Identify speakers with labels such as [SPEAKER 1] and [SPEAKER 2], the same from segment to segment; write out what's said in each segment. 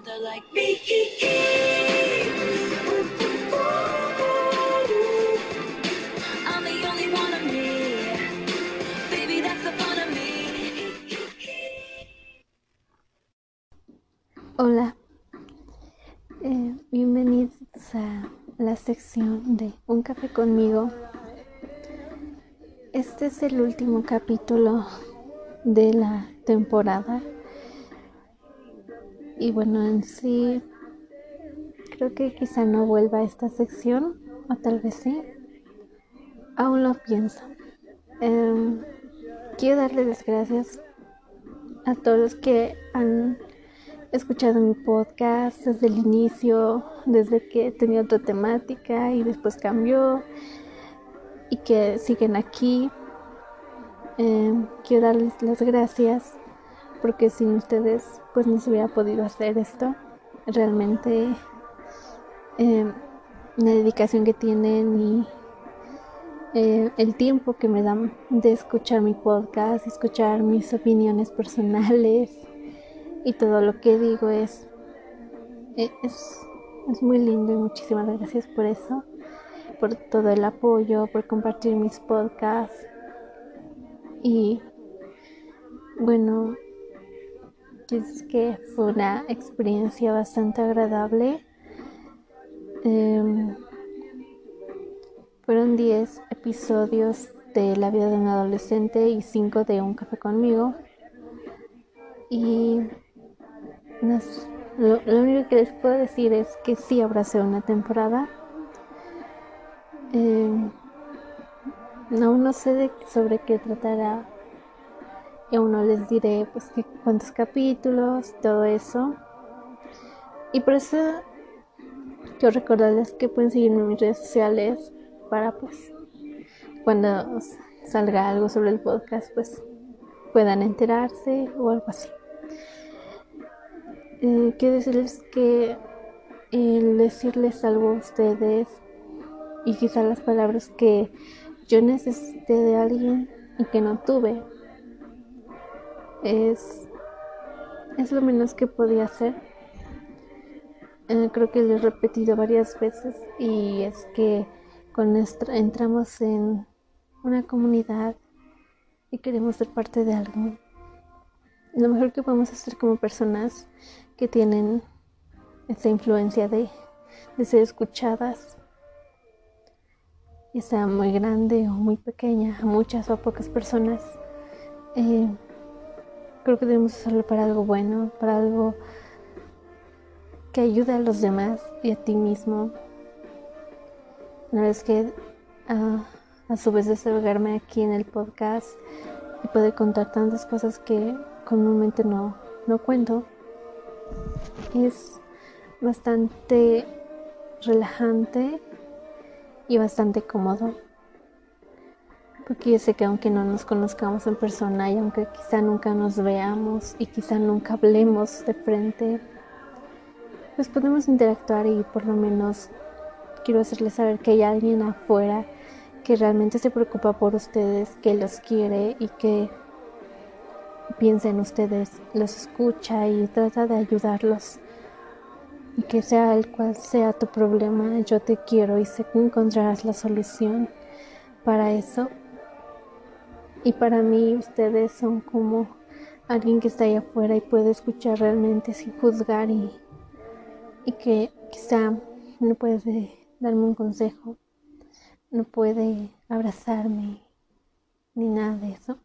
[SPEAKER 1] like me. Me.
[SPEAKER 2] Hola, Eh, bienvenidos a la sección de Un café conmigo. Este es el último capítulo de la temporada. Y bueno, en sí, creo que quizá no vuelva a esta sección, o tal vez sí. Aún lo pienso. Em, quiero darles las gracias a todos los que han escuchado mi podcast desde el inicio, desde que tenía otra temática y después cambió y que siguen aquí. Em, quiero darles las gracias porque sin ustedes pues no se hubiera podido hacer esto. Realmente em, la dedicación que tienen y eh, el tiempo que me dan de escuchar mi podcast, escuchar mis opiniones personales y todo lo que digo es, e, es, es muy lindo y muchísimas gracias por eso, por todo el apoyo, por compartir mis podcasts y bueno, es que fue una experiencia bastante agradable. Em, fueron 10 episodios de la vida de un adolescente y 5 de Un café conmigo. Y lo, único que les puedo decir es que sí habrá segunda temporada. Em, aún no sé sobre qué tratará y aún no les diré pues que cuántos capítulos, todo eso. Y por eso quiero recordarles que pueden seguirme en mis redes sociales para pues cuando salga algo sobre el podcast pues puedan enterarse o algo así. Eh, quiero decirles que el decirles algo a ustedes y quizá las palabras que yo necesité de alguien y que no tuve es, es lo menos que podía hacer. Eh, creo que lo he repetido varias veces y es que con nuestra- entramos en una comunidad y queremos ser parte de algo. Lo mejor que podemos hacer como personas que tienen esa influencia de, de ser escuchadas, ya sea muy grande o muy pequeña, a muchas o a pocas personas, eh, creo que debemos hacerlo para algo bueno, para algo que ayude a los demás y a ti mismo. Una vez que ah, a su vez desahogarme aquí en el podcast y poder contar tantas cosas que comúnmente no, no cuento, es bastante relajante y bastante cómodo. Porque yo sé que aunque no nos conozcamos en persona y aunque quizá nunca nos veamos y quizá nunca hablemos de frente, pues podemos interactuar y por lo menos quiero hacerles saber que hay alguien afuera que realmente se preocupa por ustedes, que los quiere y que piensa en ustedes, los escucha y trata de ayudarlos. Y que sea el cual sea tu problema, yo te quiero y sé que encontrarás la solución para eso. Y para mí ustedes son como alguien que está ahí afuera y puede escuchar realmente sin juzgar y, y que quizá no puede darme un consejo, no puede abrazarme ni nada de eso.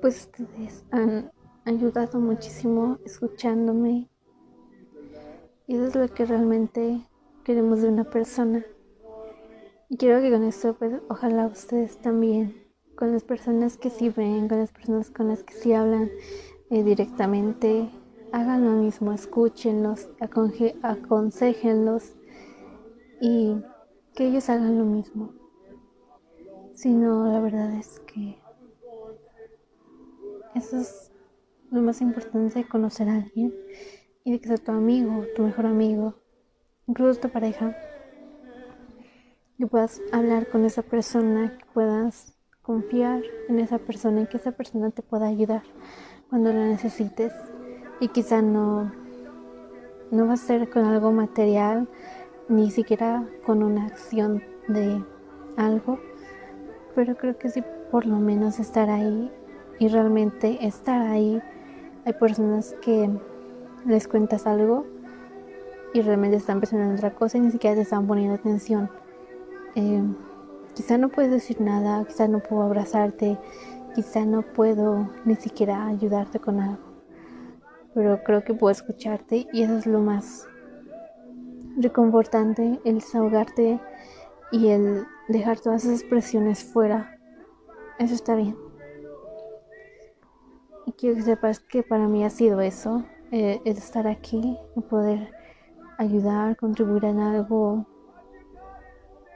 [SPEAKER 2] Pues ustedes han ayudado muchísimo escuchándome y eso es lo que realmente queremos de una persona. Y quiero que con esto, pues, ojalá ustedes también, con las personas que sí ven, con las personas con las que sí hablan eh, directamente, hagan lo mismo, escúchenlos, aconje- aconsejenlos y que ellos hagan lo mismo. Si no, la verdad es que eso es lo más importante de conocer a alguien y de que sea tu amigo, tu mejor amigo, incluso tu pareja. Que puedas hablar con esa persona, que puedas confiar en esa persona y que esa persona te pueda ayudar cuando lo necesites. y quizá no, no va a ser con algo material, ni siquiera con una acción de algo, pero creo que sí por lo menos estar ahí y realmente estar ahí. Hay personas que les cuentas algo y realmente están pensando en otra cosa y ni siquiera te están poniendo atención. Eh, quizá no puedes decir nada, quizá no puedo abrazarte, quizá no puedo ni siquiera ayudarte con algo, pero creo que puedo escucharte y eso es lo más reconfortante, el desahogarte y el dejar todas esas expresiones fuera. Eso está bien. Y quiero que sepas que para mí ha sido eso, eh, el estar aquí y poder ayudar, contribuir en algo,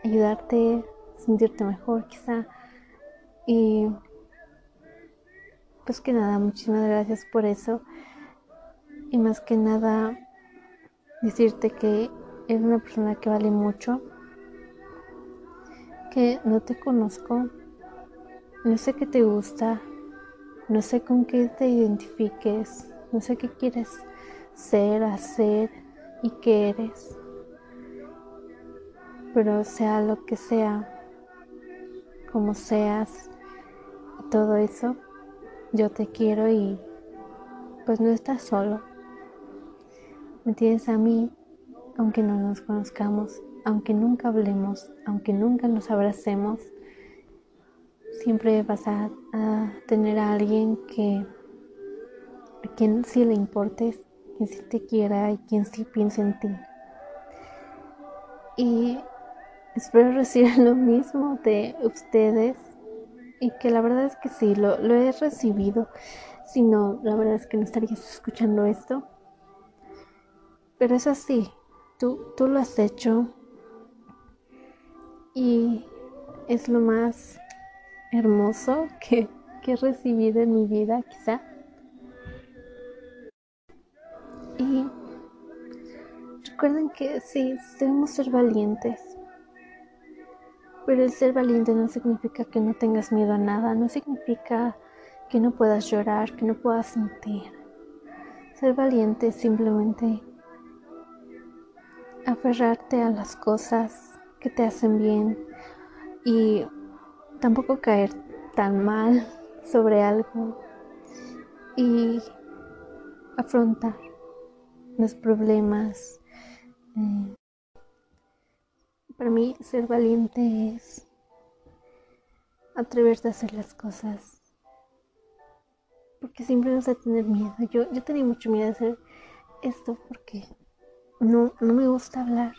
[SPEAKER 2] ayudarte a sentirte mejor quizá. Y pues que nada, muchísimas gracias por eso. Y más que nada, decirte que eres una persona que vale mucho, que no te conozco, no sé qué te gusta, no sé con qué te identifiques, no sé qué quieres ser, hacer y qué eres. Pero sea lo que sea, como seas, todo eso, yo te quiero y pues no estás solo. Me tienes a mí, aunque no nos conozcamos, aunque nunca hablemos, aunque nunca nos abracemos, siempre vas a, a tener a alguien que a quien sí le importes quien sí te quiera y quien sí piense en ti. Y espero recibir lo mismo de ustedes y que la verdad es que sí, lo, lo he recibido. Si no, la verdad es que no estarías escuchando esto. Pero es así, tú, tú lo has hecho y es lo más hermoso que, que he recibido en mi vida, quizá. Y recuerden que sí, debemos ser valientes. Pero el ser valiente no significa que no tengas miedo a nada, no significa que no puedas llorar, que no puedas sentir. Ser valiente es simplemente aferrarte a las cosas que te hacen bien y tampoco caer tan mal sobre algo y afrontar los problemas. Eh, para mí ser valiente es atreverte a hacer las cosas. Porque siempre vas a tener miedo. Yo, yo tenía mucho miedo de hacer esto porque no, no me gusta hablar.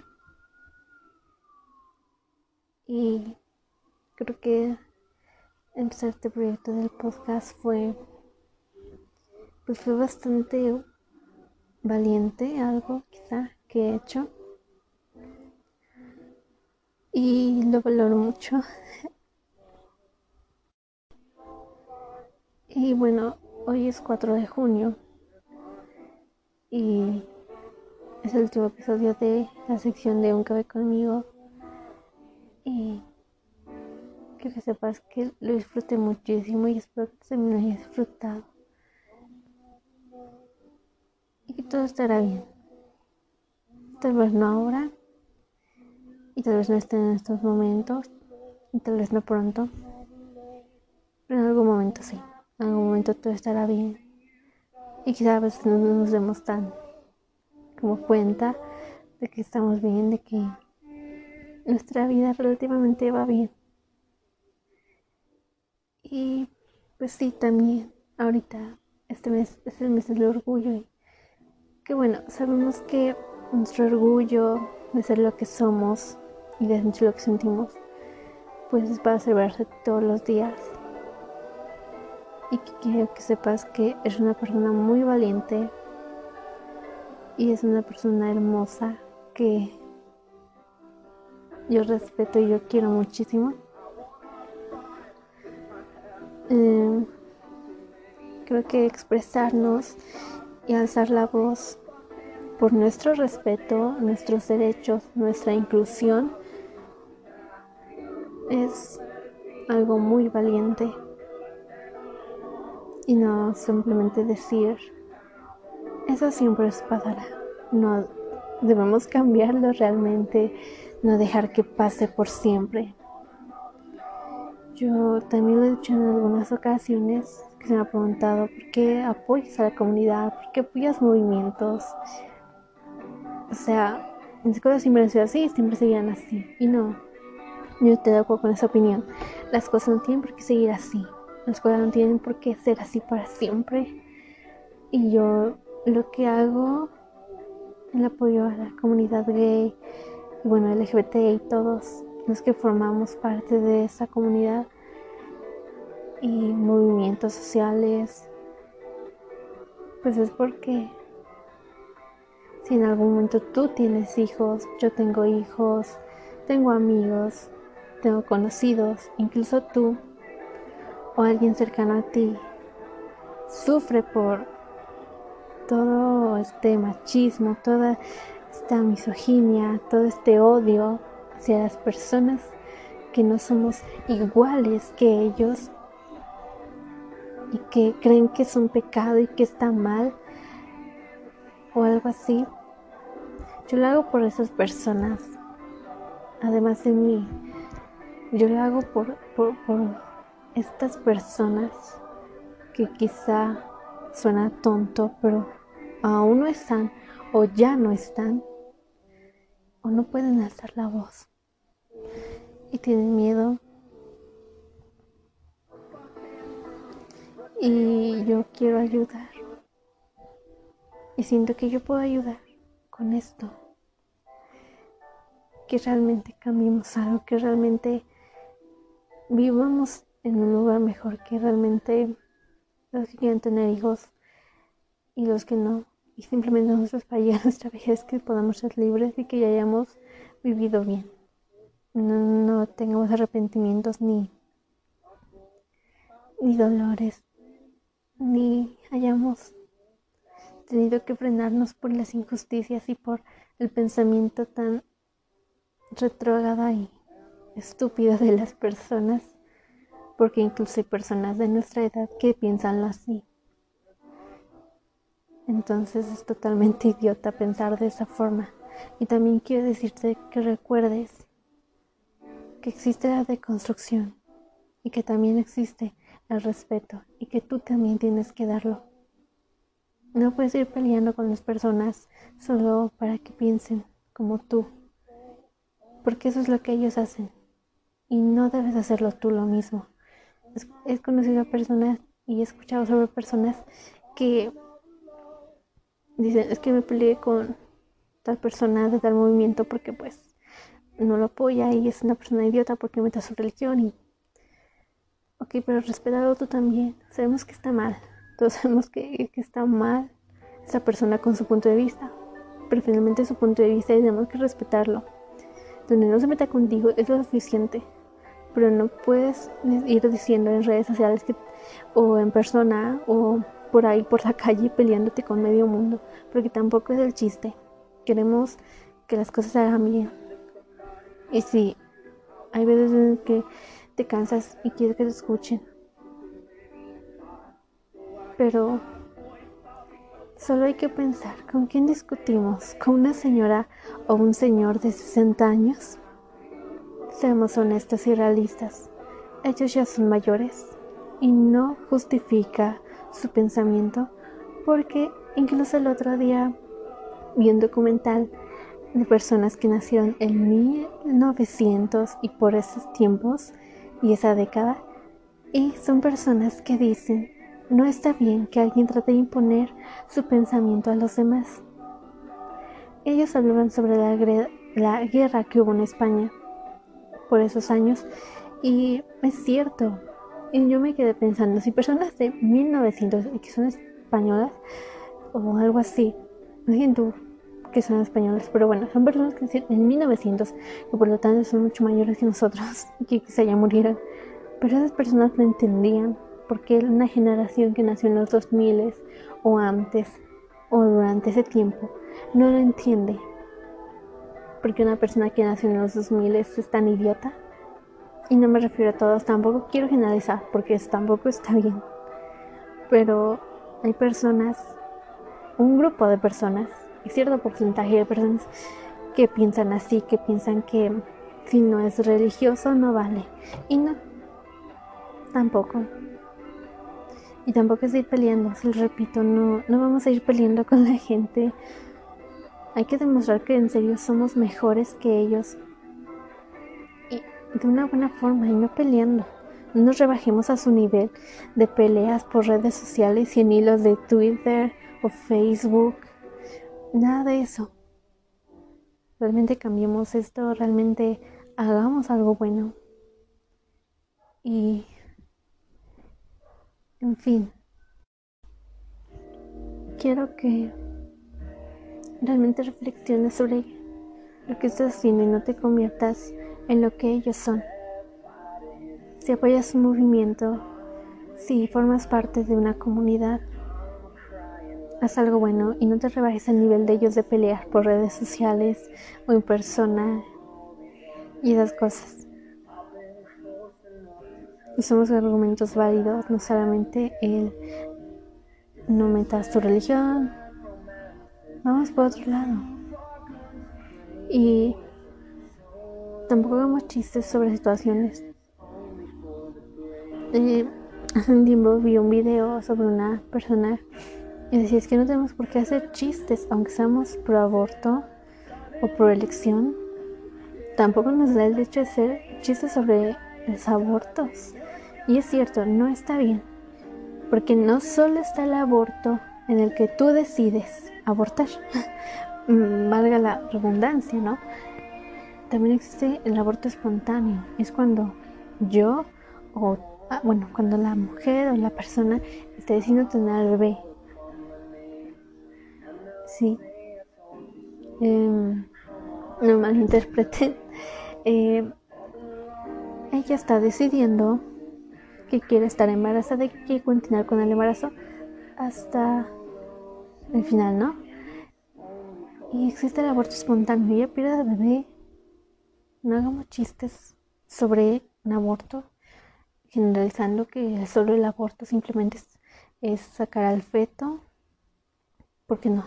[SPEAKER 2] Y creo que empezar este proyecto del podcast fue pues fue bastante valiente, algo quizá que he hecho. Y lo valoro mucho. y bueno, hoy es 4 de junio. Y es el último episodio de la sección de Un Cabe conmigo. Y que sepas que lo disfruté muchísimo y espero que también lo hayas disfrutado. Y que todo estará bien. Tal vez no ahora. Tal vez no esté en estos momentos. Tal vez no pronto. Pero en algún momento sí. En algún momento todo estará bien. Y quizás a veces no nos demos tan como cuenta de que estamos bien, de que nuestra vida relativamente va bien. Y pues sí, también ahorita este mes es el mes del orgullo y que bueno, sabemos que nuestro orgullo de ser lo que somos y de sentir lo que sentimos, pues es para celebrarse todos los días. Y que quiero que sepas que es una persona muy valiente y es una persona hermosa que yo respeto y yo quiero muchísimo. Eh, creo que expresarnos y alzar la voz por nuestro respeto, nuestros derechos, nuestra inclusión, es algo muy valiente. Y no simplemente decir eso siempre pasará. No debemos cambiarlo realmente, no dejar que pase por siempre. Yo también lo he dicho en algunas ocasiones que se me ha preguntado por qué apoyas a la comunidad, por qué apoyas movimientos. O sea, las cosas siempre han sido así, siempre seguían así. Y no, yo te de acuerdo con esa opinión. Las cosas no tienen por qué seguir así. Las cosas no tienen por qué ser así para siempre. Y yo lo que hago, el apoyo a la comunidad gay, bueno, LGBT y todos los que formamos parte de esa comunidad y movimientos sociales, pues es porque si en algún momento tú tienes hijos, yo tengo hijos, tengo amigos, tengo conocidos, incluso tú o alguien cercano a ti sufre por todo este machismo, toda esta misoginia, todo este odio hacia las personas que no somos iguales que ellos y que creen que es un pecado y que está mal o algo así. Yo lo hago por esas personas, además de mí. Yo lo hago por, por, estas personas que quizá suena tonto, pero aún no están o ya no están o no pueden alzar la voz y tienen miedo. Y yo quiero ayudar. Y siento que yo puedo ayudar con esto. Que realmente cambiemos algo, que realmente vivamos en un lugar mejor, que realmente los que quieren tener hijos y los que no, y simplemente nosotros para llegar a nuestra vejez que podamos ser libres y que ya hayamos vivido bien. No, no tengamos arrepentimientos ni, ni dolores, ni hayamos tenido que frenarnos por las injusticias y por el pensamiento tan retrógrada y estúpido de las personas, porque incluso hay personas de nuestra edad que piensan así. Entonces es totalmente idiota pensar de esa forma. Y también quiero decirte que recuerdes que existe la deconstrucción y que también existe el respeto y que tú también tienes que darlo. No puedes ir peleando con las personas solo para que piensen como tú, porque eso es lo que ellos hacen y no debes hacerlo tú lo mismo. He conocido a personas y he escuchado sobre personas que dicen, es que me peleé con tal persona de tal movimiento porque pues no lo apoya y es una persona idiota porque mete su religión y... Ok, pero respetarlo tú también. Sabemos que está mal. Todos sabemos que, que está mal esa persona con su punto de vista. Pero finalmente su punto de vista y tenemos que respetarlo. Donde no se meta contigo es lo suficiente. Pero no puedes ir diciendo en redes sociales que, o en persona o por ahí por la calle peleándote con medio mundo. Porque tampoco es el chiste. Queremos que las cosas se hagan bien. Y si hay veces en que te cansas y quieres que te escuchen. Pero solo hay que pensar con quién discutimos, con una señora o un señor de 60 años. Seamos honestos y realistas. Ellos ya son mayores y no justifica su pensamiento porque incluso el otro día vi un documental de personas que nacieron en 1900 y por esos tiempos y esa década y son personas que dicen no está bien que alguien trate de imponer su pensamiento a los demás. Ellos hablaban sobre la, la guerra que hubo en España por esos años y es cierto. Y yo me quedé pensando, si personas de 1900 y que son españolas o algo así, imagínate que son españoles, pero bueno, son personas que nacieron en 1900, que por lo tanto son mucho mayores que nosotros, y que quizá ya murieron. Pero esas personas no entendían porque era una generación que nació en los 2000 o antes o durante ese tiempo no lo entiende. Porque una persona que nació en los 2000 es tan idiota. Y no me refiero a todos, tampoco quiero generalizar porque tampoco está bien. Pero hay personas un grupo de personas, y cierto porcentaje de personas que piensan así, que piensan que si no es religioso no vale. Y no, tampoco. Y tampoco es ir peleando, se lo repito, no, no vamos a ir peleando con la gente. Hay que demostrar que en serio somos mejores que ellos. Y de una buena forma y no peleando. No nos rebajemos a su nivel de peleas por redes sociales y en hilos de Twitter o Facebook. Nada de eso. Realmente cambiemos esto, realmente hagamos algo bueno. Y en fin, quiero que realmente reflexiones sobre lo que estás haciendo y no te conviertas en lo que ellos son. Si apoyas un movimiento, si formas parte de una comunidad, haz algo bueno y no te rebajes al nivel de ellos de pelear por redes sociales o en persona y esas cosas. Usamos argumentos válidos, no solamente el no metas tu religión, vamos por otro lado. Y tampoco hagamos chistes sobre situaciones. Hace un tiempo vi un video sobre una persona y decía es que no tenemos por qué hacer chistes, aunque seamos pro aborto o pro elección. Tampoco nos da el derecho de hacer chistes sobre los abortos. Y es cierto, no está bien, porque no solo está el aborto en el que tú decides abortar, valga la redundancia, ¿no? También existe el aborto espontáneo, es cuando yo o, ah, bueno, cuando la mujer o la persona está decidiendo tener al bebé. Sí. Eh, no malinterpreten. Eh, ella está decidiendo que quiere estar embarazada y que continuar con el embarazo hasta el final, ¿no? Y existe el aborto espontáneo. Ella pierde al bebé. No hagamos chistes sobre un aborto, generalizando que solo el aborto simplemente es, es sacar al feto. Porque no,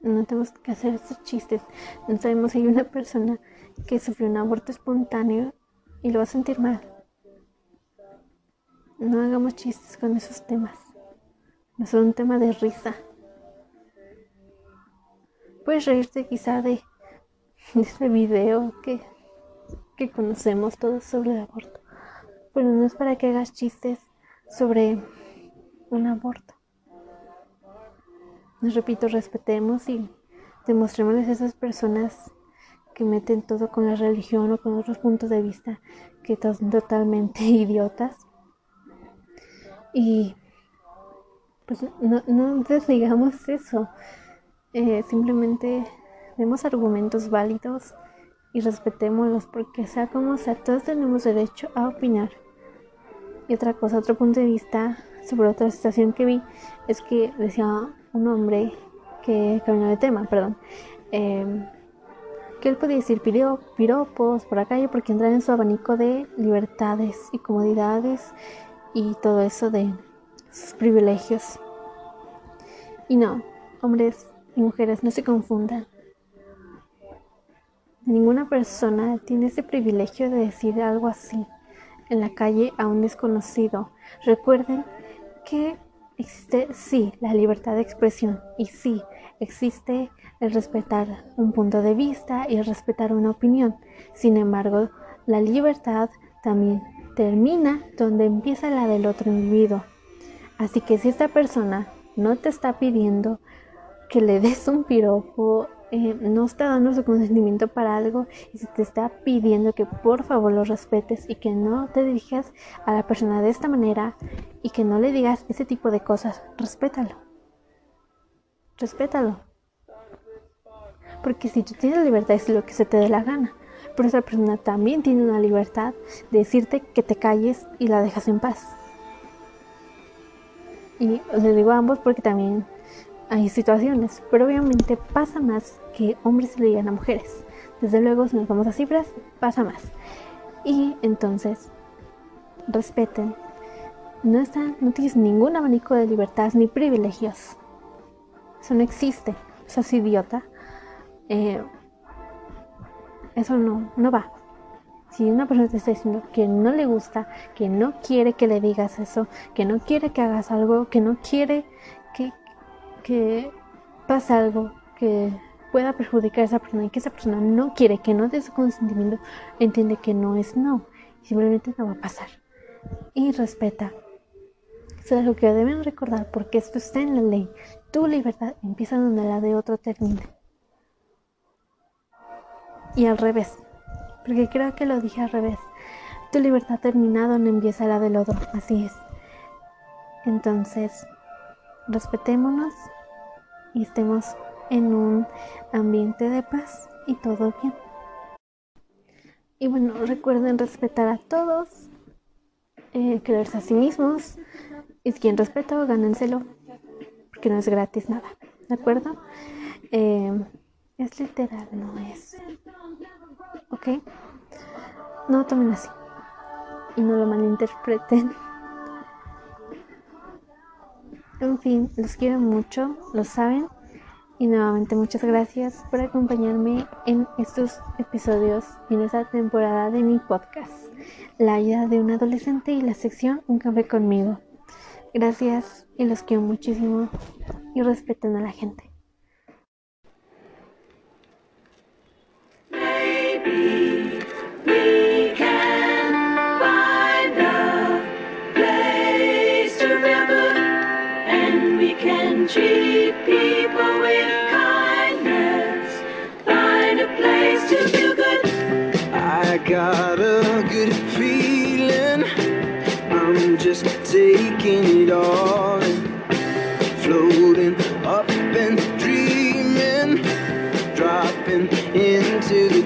[SPEAKER 2] no tenemos que hacer estos chistes. No sabemos si hay una persona que sufrió un aborto espontáneo y lo va a sentir mal. No hagamos chistes con esos temas. No es un tema de risa. Puedes reírte quizá de, ese video que, que conocemos todos sobre el aborto. Pero no es para que hagas chistes sobre un aborto. Nos repito, respetemos y demostrémosles a esas personas que meten todo con la religión o con otros puntos de vista que son totalmente idiotas y pues no, no desligamos eso. Eh, simplemente demos argumentos válidos y respetémoslos porque sea como sea, todos tenemos derecho a opinar. Y otra cosa, otro punto de vista sobre otra situación que vi es que decía un hombre que cambió de tema, perdón, em, que él podía decir piropos por la calle porque entra en su abanico de libertades y comodidades y todo eso de sus privilegios. Y no, hombres y mujeres, no se confundan. Ninguna persona tiene ese privilegio de decir algo así en la calle a un desconocido. Recuerden que existe, sí, la libertad de expresión y sí, existe el respetar un punto de vista y el respetar una opinión. Sin embargo, la libertad también termina donde empieza la del otro individuo. Así que si esta persona no te está pidiendo que le des un piropo, eh, no está dando su consentimiento para algo y si te está pidiendo que por favor lo respetes y que no te dirijas a la persona de esta manera y que no le digas ese tipo de cosas, respétalo. Respétalo. Porque si tú tienes libertad es lo que se te dé la gana pero esa persona también tiene una libertad de decirte que te calles y la dejas en paz. Y le digo a ambos porque también hay situaciones, pero obviamente pasa más que hombres le digan a mujeres. Desde luego, si nos vamos a cifras, pasa más. Y entonces, respeten. No, están, no tienes ningún abanico de libertad ni privilegios. Eso no existe. Eso es idiota. Eh, eso no, no va. Si una persona te está diciendo que no le gusta, que no quiere que le digas eso, que no quiere que hagas algo, que no quiere que, que pase algo que pueda perjudicar a esa persona y que esa persona no quiere, que no dé su consentimiento, entiende que no es no. Simplemente no va a pasar. Y respeta. Eso es lo que deben recordar porque esto está en la ley. Tu libertad empieza donde la de otro termina. Y al revés. Porque creo que lo dije al revés. Tu libertad termina donde empieza la del otro. Así es. Entonces, respetémonos y estemos en un ambiente de paz y todo bien. Y bueno, recuerden respetar a todos, eh, creerse a sí mismos. Y si quieren respeto, gánenselo, porque no es gratis nada, ¿de acuerdo? Eh, es literal, no es. ¿Ok? No tomen así. Y no lo malinterpreten. En fin, los quiero mucho, lo saben. Y nuevamente muchas gracias por acompañarme en estos episodios en esta temporada de mi podcast, La vida de un adolescente y la sección Un café conmigo. Gracias y los quiero muchísimo y respeten a la gente.
[SPEAKER 1] treat people with kindness. Find a place to do good.
[SPEAKER 3] I got a good feeling. I'm just taking it all in. Floating up and dreaming. Dropping into the